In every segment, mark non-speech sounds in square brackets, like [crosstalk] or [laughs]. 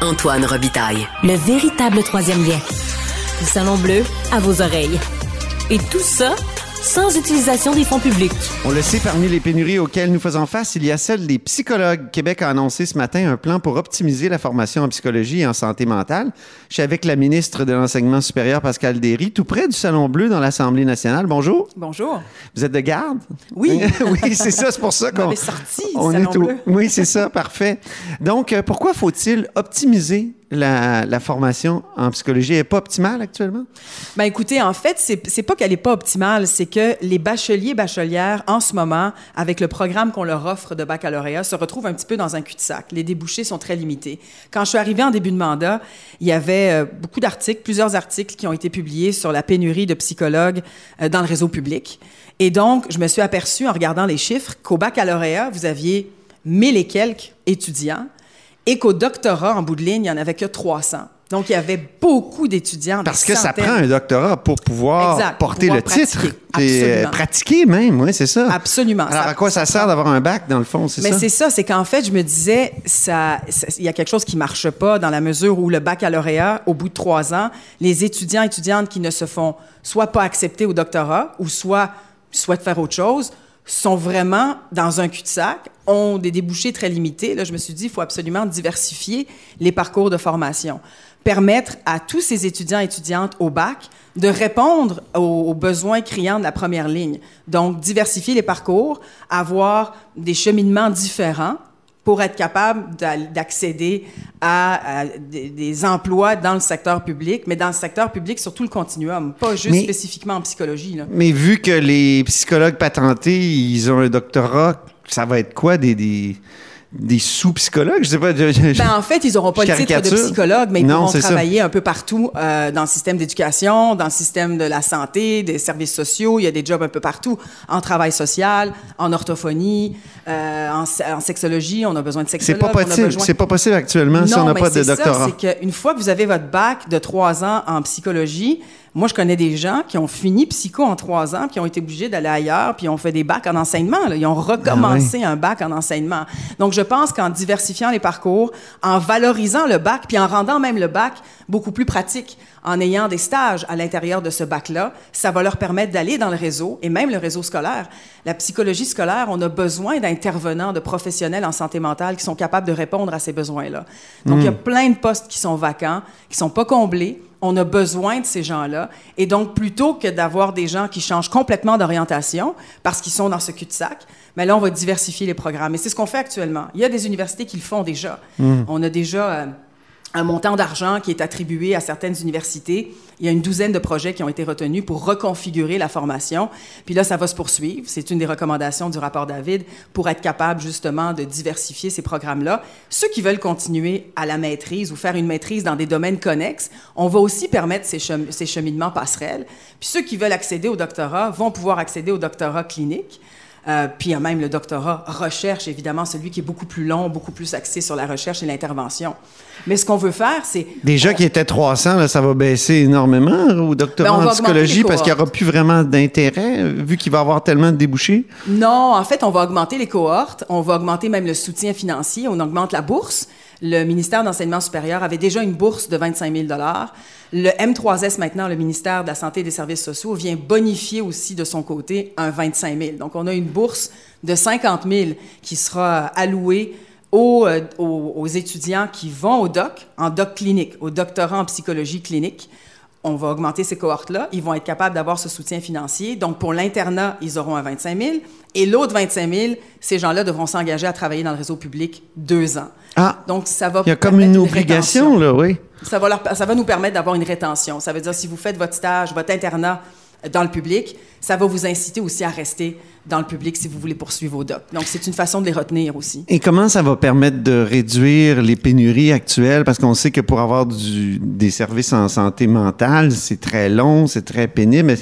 Antoine Robitaille. Le véritable troisième lien. Le Salon Bleu à vos oreilles. Et tout ça sans utilisation des fonds publics. On le sait, parmi les pénuries auxquelles nous faisons face, il y a celle des psychologues. Québec a annoncé ce matin un plan pour optimiser la formation en psychologie et en santé mentale. Je suis avec la ministre de l'Enseignement supérieur, Pascal Derry, tout près du Salon Bleu dans l'Assemblée nationale. Bonjour. Bonjour. Vous êtes de garde? Oui. [laughs] oui, c'est ça, c'est pour ça qu'on... est sorti on Salon est au- Bleu. Oui, c'est ça, parfait. Donc, euh, pourquoi faut-il optimiser la, formation en psychologie? N'est pas optimale actuellement? Ben écoutez, en fait, c'est pas qu'elle est pas optimale, c'est que les bacheliers bachelières en ce moment, avec le programme qu'on leur offre de baccalauréat, se retrouvent un petit peu dans un cul-de-sac. Les débouchés sont très limités. Quand je suis arrivée en début de mandat, il y avait euh, beaucoup d'articles, plusieurs articles qui ont été publiés sur la pénurie de psychologues euh, dans le réseau public. Et donc, je me suis aperçue en regardant les chiffres qu'au baccalauréat, vous aviez 1000 et quelques étudiants et qu'au doctorat, en bout de ligne, il n'y en avait que 300. Donc, il y avait beaucoup d'étudiants. Parce que ça prend un doctorat pour pouvoir Exact, porter pouvoir le titre. Et, euh, pratiquer même, oui, c'est ça. Absolument. Alors, Ça- à quoi ça, sert d'avoir un bac, dans le fond, c'est Mais ça? c'est ça, c'est qu'en fait, je me disais, ça- il y a quelque chose qui marche pas dans la mesure où le baccalauréat, au bout de trois ans, les étudiants et étudiantes qui ne se font soit pas accepter au doctorat ou soit souhaitent faire autre chose sont vraiment dans un cul-de-sac, ont des débouchés très limités. Là, je me suis dit, il faut absolument diversifier les parcours de formation, permettre à tous ces étudiants et étudiantes au bac de répondre aux, aux besoins criants de la première ligne. Donc, diversifier les parcours, avoir des cheminements différents pour être capable d'a- d'accéder à, à des, des emplois dans le secteur public, mais dans le secteur public sur tout le continuum, pas juste Mais- spécifiquement en psychologie. Là. Mais vu que les psychologues patentés, ils ont un doctorat, ça va être quoi? Des, des, des sous-psychologues? Je sais pas. je- je- Ben, en fait, ils n'auront pas le titre de psychologue, mais ils Non, pourront ça. travailler un peu partout euh, dans le système d'éducation, dans le système de la santé, des services sociaux. Il y a des jobs un peu partout, en travail social, en orthophonie, euh, en, se- en sexologie. On a besoin de c'est sexologues. pas possible. besoin- C'est pas possible actuellement si on n'a pas de c'est ça, doctorat. c'est qu'une fois que vous avez votre bac de trois ans en psychologie, moi, je connais des gens qui ont fini psycho en trois ans, puis qui ont été obligés d'aller ailleurs, puis ont fait des bacs en enseignement. là. Ils ont recommencé un bac en enseignement. Donc, je pense qu'en diversifiant les parcours, en valorisant le bac, puis en rendant même le bac beaucoup plus pratique, en ayant des stages à l'intérieur de ce bac-là, ça va leur permettre d'aller dans le réseau, et même le réseau scolaire. La psychologie scolaire, on a besoin d'intervenants, de professionnels en santé mentale qui sont capables de répondre à ces besoins-là. Donc, il y a plein de postes qui sont vacants, qui sont pas comblés. On a besoin de ces gens-là. Et donc, plutôt que d'avoir des gens qui changent complètement d'orientation parce qu'ils sont dans ce cul-de-sac, mais là, on va diversifier les programmes. Et c'est ce qu'on fait actuellement. Il y a des universités qui le font déjà. On a déjà... euh, un montant d'argent qui est attribué à certaines universités. Il y a une douzaine de projets qui ont été retenus pour reconfigurer la formation. Puis là, ça va se poursuivre. C'est une des recommandations du rapport David pour être capable justement de diversifier ces programmes-là. Ceux qui veulent continuer à la maîtrise ou faire une maîtrise dans des domaines connexes, on va aussi permettre ces, chem- ces cheminements passerelles. Puis ceux qui veulent accéder au doctorat vont pouvoir accéder au doctorat clinique. Euh, puis il y a même le doctorat recherche, évidemment, celui qui est beaucoup plus long, beaucoup plus axé sur la recherche et l'intervention. Mais ce qu'on veut faire, c'est... Déjà qui étaient 300, là, ça va baisser énormément au doctorat Ben, en psychologie parce qu'il n'y aura plus vraiment d'intérêt vu qu'il va y avoir tellement de débouchés? Non, en fait, on va augmenter les cohortes, on va augmenter même le soutien financier, on augmente la bourse. Le ministère d'Enseignement supérieur avait déjà une bourse de 25 000 Le M3S, maintenant, le ministère de la Santé et des Services sociaux, vient bonifier aussi de son côté un 25 000 Donc, on a une bourse de 50 000 qui sera allouée aux, euh, aux étudiants qui vont au doc, en doc clinique, au doctorat en psychologie clinique. On va augmenter ces cohortes-là. Ils vont être capables d'avoir ce soutien financier. Donc, pour l'internat, ils auront un 25 000. Et l'autre 25 000, ces gens-là devront s'engager à travailler dans le réseau public deux ans. Ah, Donc, ça va il y a comme une obligation, là, oui. Ça va, leur- ça va nous permettre d'avoir une rétention. Ça veut dire, si vous faites votre stage, votre internat dans le public, ça va vous inciter aussi à rester dans le public si vous voulez poursuivre vos docs. Donc, c'est une façon de les retenir aussi. Et comment ça va permettre de réduire les pénuries actuelles? Parce qu'on sait que pour avoir des services en santé mentale, c'est très long, c'est très pénible. Mais,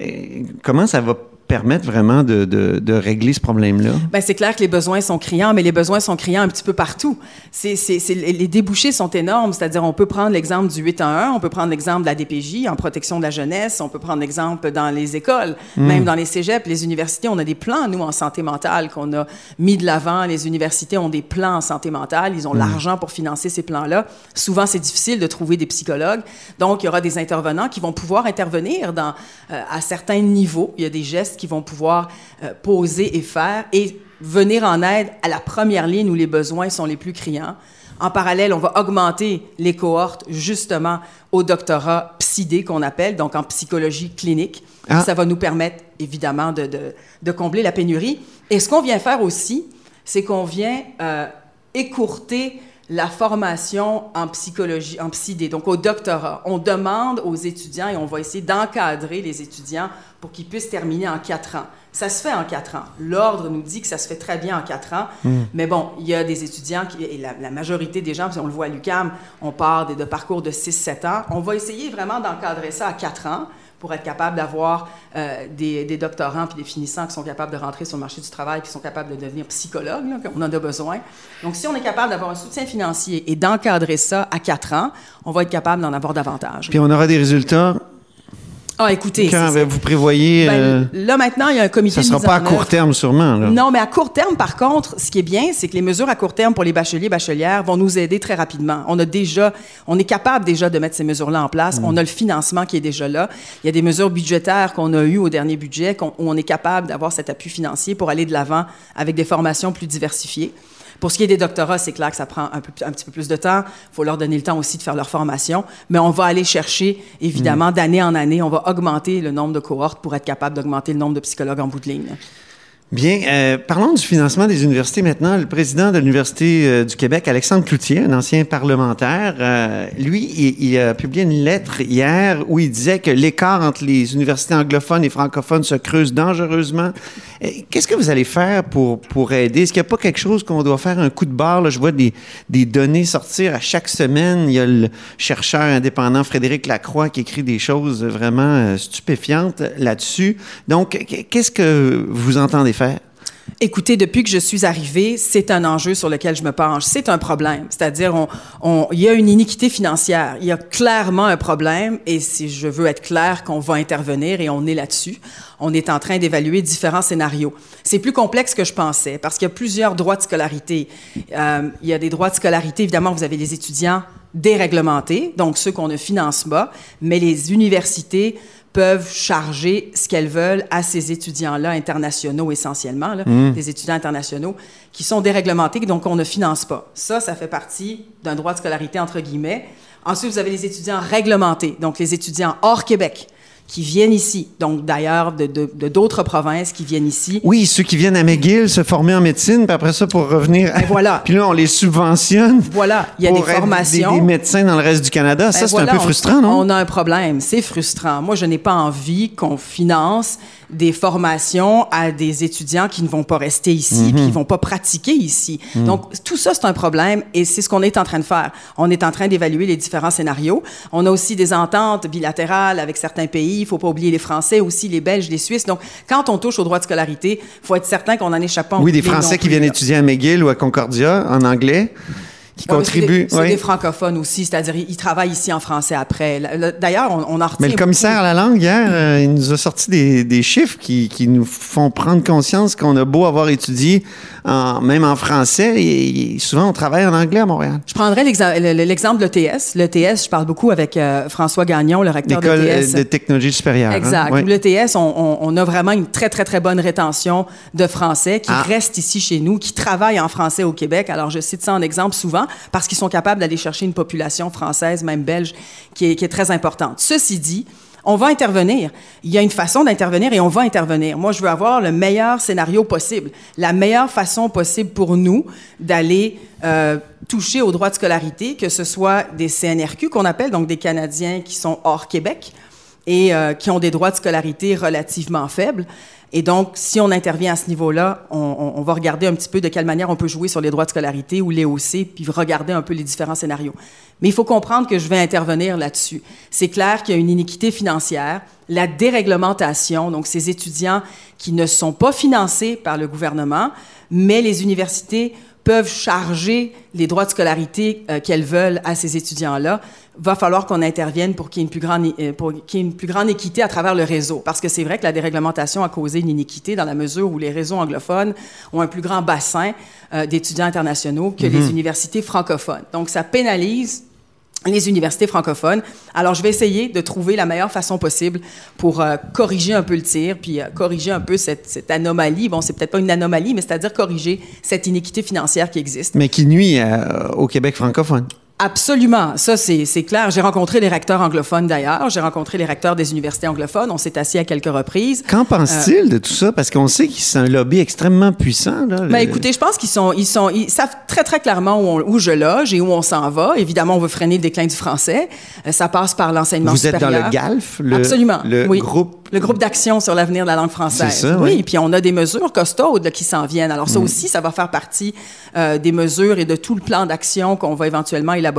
euh, comment ça va permettre vraiment de, de, de régler ce problème-là? Ben, c'est clair que les besoins sont criants, mais les besoins sont criants un petit peu partout. C'est, c'est, c'est, les débouchés sont énormes, c'est-à-dire on peut prendre l'exemple du 811, on peut prendre l'exemple de la DPJ en protection de la jeunesse, on peut prendre l'exemple dans les écoles, mm. même dans les cégeps, les universités, on a des plans, nous, en santé mentale qu'on a mis de l'avant. Les universités ont des plans en santé mentale, ils ont mm. l'argent pour financer ces plans-là. Souvent, c'est difficile de trouver des psychologues, donc il y aura des intervenants qui vont pouvoir intervenir dans, euh, à certains niveaux. Il y a des gestes qui vont pouvoir euh, poser et faire et venir en aide à la première ligne où les besoins sont les plus criants. En parallèle, on va augmenter les cohortes justement au doctorat PsyD qu'on appelle, donc en psychologie clinique. Ah. Ça va nous permettre évidemment de, de, de, combler la pénurie. Et ce qu'on vient faire aussi, c'est qu'on vient euh, écourter la formation en psychologie, en psyD, donc au doctorat. On demande aux étudiants et on va essayer d'encadrer les étudiants pour qu'ils puissent terminer en quatre ans. Ça se fait en quatre ans. L'ordre nous dit que ça se fait très bien en quatre ans. Hmm. Mais bon, il y a des étudiants, qui, et la, majorité des gens, on le voit à l'UCAM, on part de, de parcours de 6-7 ans. On va essayer vraiment d'encadrer ça à quatre ans pour être capable d'avoir euh, des, des, doctorants puis des finissants qui sont capables de rentrer sur le marché du travail, qui sont capables de devenir psychologues, là, on en a besoin. Donc, si on est capable d'avoir un soutien financier et d'encadrer ça à quatre ans, on va être capable d'en avoir davantage. Puis on aura des résultats ah, écoutez. Quand vous prévoyez. Ben, euh, là, maintenant, il y a un comité. Ça ne sera pas à court terme, sûrement. Là. Non, mais à court terme, par contre, ce qui est bien, c'est que les mesures à court terme pour les bacheliers et bachelières vont nous aider très rapidement. On a déjà, on est capable déjà de mettre ces mesures-là en place. Mm. On a le financement qui est déjà là. Il y a des mesures budgétaires qu'on a eues au dernier budget où on est capable d'avoir cet appui financier pour aller de l'avant avec des formations plus diversifiées. Pour ce qui est des doctorats, c'est clair que ça prend un, petit peu plus de temps. Il faut leur donner le temps aussi de faire leur formation. Mais on va aller chercher, évidemment, mm. d'année en année, on va augmenter le nombre de cohortes pour être capable d'augmenter le nombre de psychologues en bout de ligne. Bien, euh, parlons du financement des universités maintenant. Le président de l'Université euh, du Québec, Alexandre Cloutier, un ancien parlementaire, euh, lui, il, a publié une lettre hier où il disait que l'écart entre les universités anglophones et francophones se creuse dangereusement. Qu'est-ce que vous allez faire pour, pour aider? Est-ce qu'il n'y a pas quelque chose qu'on doit faire un coup de barre? Je vois des, des données sortir à chaque semaine. Il y a le chercheur indépendant Frédéric Lacroix qui écrit des choses vraiment stupéfiantes là-dessus. Donc, qu'est-ce que vous entendez faire? Écoutez, depuis que je suis arrivée, c'est un enjeu sur lequel je me penche. C'est un problème. C'est-à-dire, il y a une iniquité financière. Il y a clairement un problème et si je veux être clair qu'on va intervenir et on est là-dessus, on est en train d'évaluer différents scénarios. C'est plus complexe que je pensais parce qu'il y a plusieurs droits de scolarité. Euh, il y a des droits de scolarité, évidemment, vous avez les étudiants déréglementés, donc ceux qu'on ne finance pas, mais les universités peuvent charger ce qu'elles veulent à ces étudiants-là internationaux essentiellement, là, mmh. des étudiants internationaux qui sont déréglementés, donc on ne finance pas. Ça, ça fait partie d'un droit de scolarité entre guillemets. Ensuite, vous avez les étudiants réglementés, donc les étudiants hors Québec qui viennent ici. Donc, d'ailleurs, de, d'autres provinces qui viennent ici. Oui, ceux qui viennent à McGill se former en médecine, puis après ça, pour revenir. Ben voilà. [laughs] puis là, on les subventionne. Voilà. Il y a des formations. Des, médecins dans le reste du Canada. ça, c'est un peu frustrant, non? On a un problème. C'est frustrant. Moi, je n'ai pas envie qu'on finance des formations à des étudiants qui ne vont pas rester ici, mm puis qui vont pas pratiquer ici. Mm. Donc, tout ça, c'est un problème et c'est ce qu'on est en train de faire. On est en train d'évaluer les différents scénarios. On a aussi des ententes bilatérales avec certains pays. Il faut pas oublier les Français aussi, les Belges, les Suisses. Donc, quand on touche au droit de scolarité, il faut être certain qu'on en échappe pas. Oui, des Français qui viennent étudier à McGill ou à Concordia en anglais qui contribuent. C'est des, francophones aussi, c'est-à-dire ils, travaillent ici en français après. D'ailleurs, on, on en Mais le commissaire à la langue, hier, euh, il nous a sorti des, des chiffres qui, qui, nous font prendre conscience qu'on a beau avoir étudié en, même en français, et, souvent on travaille en anglais à Montréal. Je prendrais l'exemple de l'ETS. L'ETS, je parle beaucoup avec euh, François Gagnon, le recteur de l'ETS. de technologie supérieure. Hein? Exact. Hein? L'ETS, on, on, a vraiment une très, très, très bonne rétention de français qui ah. restent ici chez nous, qui travaillent en français au Québec. Alors, je cite ça en exemple souvent parce qu'ils sont capables d'aller chercher une population française, même belge, qui est, très importante. Ceci dit, on va intervenir. Il y a une façon d'intervenir et on va intervenir. Moi, je veux avoir le meilleur scénario possible, la meilleure façon possible pour nous d'aller euh, toucher aux droits de scolarité, que ce soit des CNRQ qu'on appelle, donc des Canadiens qui sont hors Québec, et euh, qui ont des droits de scolarité relativement faibles. Et donc, si on intervient à ce niveau-là, on, on, va regarder un petit peu de quelle manière on peut jouer sur les droits de scolarité ou les OC, puis regarder un peu les différents scénarios. Mais il faut comprendre que je vais intervenir là-dessus. C'est clair qu'il y a une iniquité financière, la déréglementation, donc ces étudiants qui ne sont pas financés par le gouvernement, mais les universités peuvent charger les droits de scolarité euh, qu'elles veulent à ces étudiants-là, va falloir qu'on intervienne pour qu'il y ait une plus grande, euh, pour qu'il y ait une plus grande équité à travers le réseau. Parce que c'est vrai que la déréglementation a causé une iniquité dans la mesure où les réseaux anglophones ont un plus grand bassin euh, d'étudiants internationaux que les mm-hmm. universités francophones. Donc, ça pénalise les universités francophones. Alors, je vais essayer de trouver la meilleure façon possible pour euh, corriger un peu le tir, puis euh, corriger un peu cette, anomalie. Bon, c'est peut-être pas une anomalie, mais c'est-à-dire corriger cette iniquité financière qui existe. Mais qui nuit euh, au Québec francophone. Absolument, ça c'est clair. J'ai rencontré les recteurs anglophones d'ailleurs, j'ai rencontré les recteurs des universités anglophones, on s'est assis à quelques reprises. Qu'en pense-t-il euh, de tout ça? Parce qu'on sait qu'ils sont un lobby extrêmement puissant. Là, ben, écoutez, je pense qu'ils sont, ils sont, ils savent très très clairement où, où je loge et où on s'en va. Évidemment, on veut freiner le déclin du français. Euh, ça passe par l'enseignement supérieur. Vous êtes dans le GALF, le, Absolument, le oui. groupe le groupe d'action sur l'avenir de la langue française. Ça, oui, oui. puis on a des mesures costaudes qui s'en viennent. Alors ça mm. aussi, ça va faire partie euh, des mesures et de tout le plan d'action qu'on va éventuellement élaborer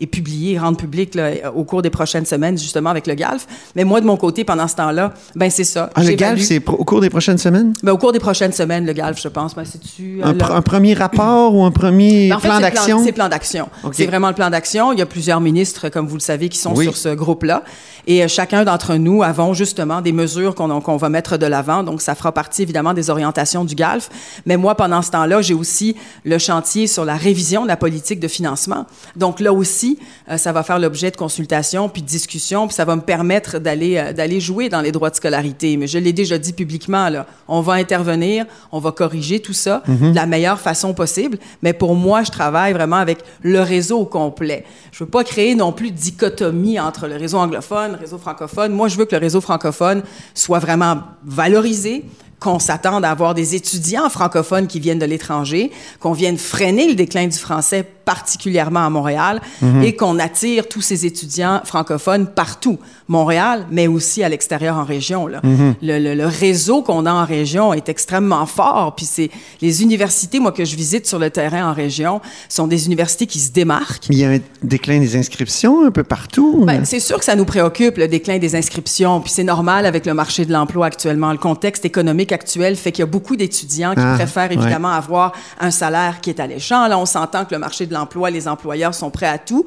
et publier, rendre public là, au cours des prochaines semaines, justement avec le GALF. Mais moi, de mon côté, pendant ce temps-là, ben c'est ça. Ah, le GALF, c'est au cours des prochaines semaines? Ben, au cours des prochaines semaines, le GALF, je pense. Ben, c'est-tu, euh, un, pr un, premier rapport ou un premier ben, en fait, plan d'action? C'est plan d'action. Okay. C'est vraiment le plan d'action. Il y a plusieurs ministres, comme vous le savez, qui sont oui. sur ce groupe-là. Et euh, chacun d'entre nous avons justement des mesures qu'on qu'on va mettre de l'avant. Donc, ça fera partie évidemment des orientations du GALF. Mais moi, pendant ce temps-là, j'ai aussi le chantier sur la révision de la politique de financement. Donc, là aussi, euh, ça va faire l'objet de consultations puis de discussions, puis ça va me permettre d'aller euh, d'aller jouer dans les droits de scolarité. Mais je l'ai déjà dit publiquement, là, on va intervenir, on va corriger tout ça mm -hmm. de la meilleure façon possible. Mais pour moi, je travaille vraiment avec le réseau au complet. Je veux pas créer non plus de dichotomie entre le réseau anglophone, le réseau francophone. Moi, je veux que le réseau francophone soit vraiment valorisé, qu'on s'attende à avoir des étudiants francophones qui viennent de l'étranger, qu'on vienne freiner le déclin du français particulièrement à Montréal mm -hmm. et qu'on attire tous ces étudiants francophones partout, Montréal, mais aussi à l'extérieur en région. Là. Mm -hmm. le, le, le, réseau qu'on a en région est extrêmement fort. Puis c'est les universités, moi que je visite sur le terrain en région, sont des universités qui se démarquent. Il y a un déclin des inscriptions un peu partout. Ben, c'est sûr que ça nous préoccupe le déclin des inscriptions. Puis c'est normal avec le marché de l'emploi actuellement. Le contexte économique actuel fait qu'il y a beaucoup d'étudiants qui ah, préfèrent évidemment ouais. avoir un salaire qui est alléchant. Là, on s'entend que le marché de l'emploi, les employeurs sont prêts à tout.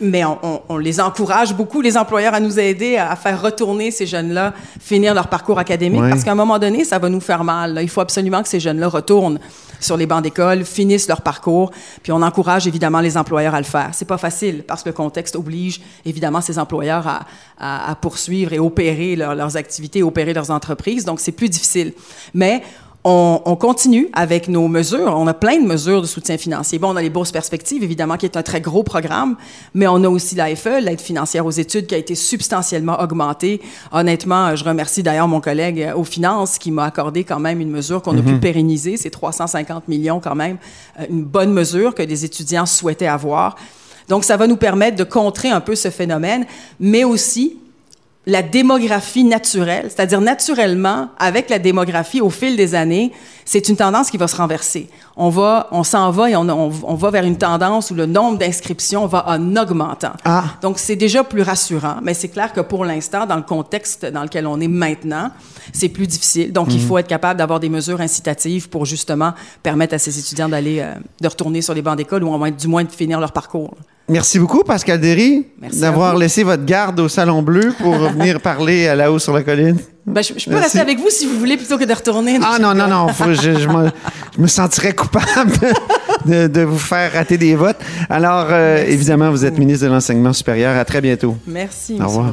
Mais on, on, on, les encourage beaucoup, les employeurs, à nous aider à faire retourner ces jeunes-là, finir leur parcours académique, ouais. parce qu'à un moment donné, ça va nous faire mal. Là. Il faut absolument que ces jeunes-là retournent sur les bancs d'école, finissent leur parcours, puis on encourage évidemment les employeurs à le faire. C'est pas facile, parce que le contexte oblige évidemment ces employeurs à, à, à poursuivre et opérer leur, leurs activités, opérer leurs entreprises, donc c'est plus difficile. Mais on, on, continue avec nos mesures. On a plein de mesures de soutien financier. Bon, on a les bourses perspectives, évidemment, qui est un très gros programme, mais on a aussi l'AFE, l'aide financière aux études, qui a été substantiellement augmentée. Honnêtement, je remercie d'ailleurs mon collègue aux finances qui m'a accordé quand même une mesure qu'on mm -hmm. a pu pérenniser. C'est 350 millions quand même, une bonne mesure que des étudiants souhaitaient avoir. Donc, ça va nous permettre de contrer un peu ce phénomène, mais aussi la démographie naturelle, c'est-à-dire naturellement, avec la démographie au fil des années, c'est une tendance qui va se renverser. On va, on s'en va et on, on, on, va vers une tendance où le nombre d'inscriptions va en augmentant. Ah. Donc c'est déjà plus rassurant, mais c'est clair que pour l'instant, dans le contexte dans lequel on est maintenant, c'est plus difficile. Donc mmh. il faut être capable d'avoir des mesures incitatives pour justement permettre à ces étudiants d'aller, euh, de retourner sur les bancs d'école ou au moins, du moins de finir leur parcours. Merci beaucoup, Pascal Derry, d'avoir laissé votre garde au Salon Bleu pour [laughs] venir parler à la haut sur la colline. Ben, je, je, peux Merci. rester avec vous si vous voulez plutôt que de retourner. Ah non, non, non, faut, je, je, me, je, me, sentirais coupable de, de, de, vous faire rater des votes. Alors, euh, évidemment, vous êtes ministre de l'Enseignement supérieur. À très bientôt. Merci, Au revoir.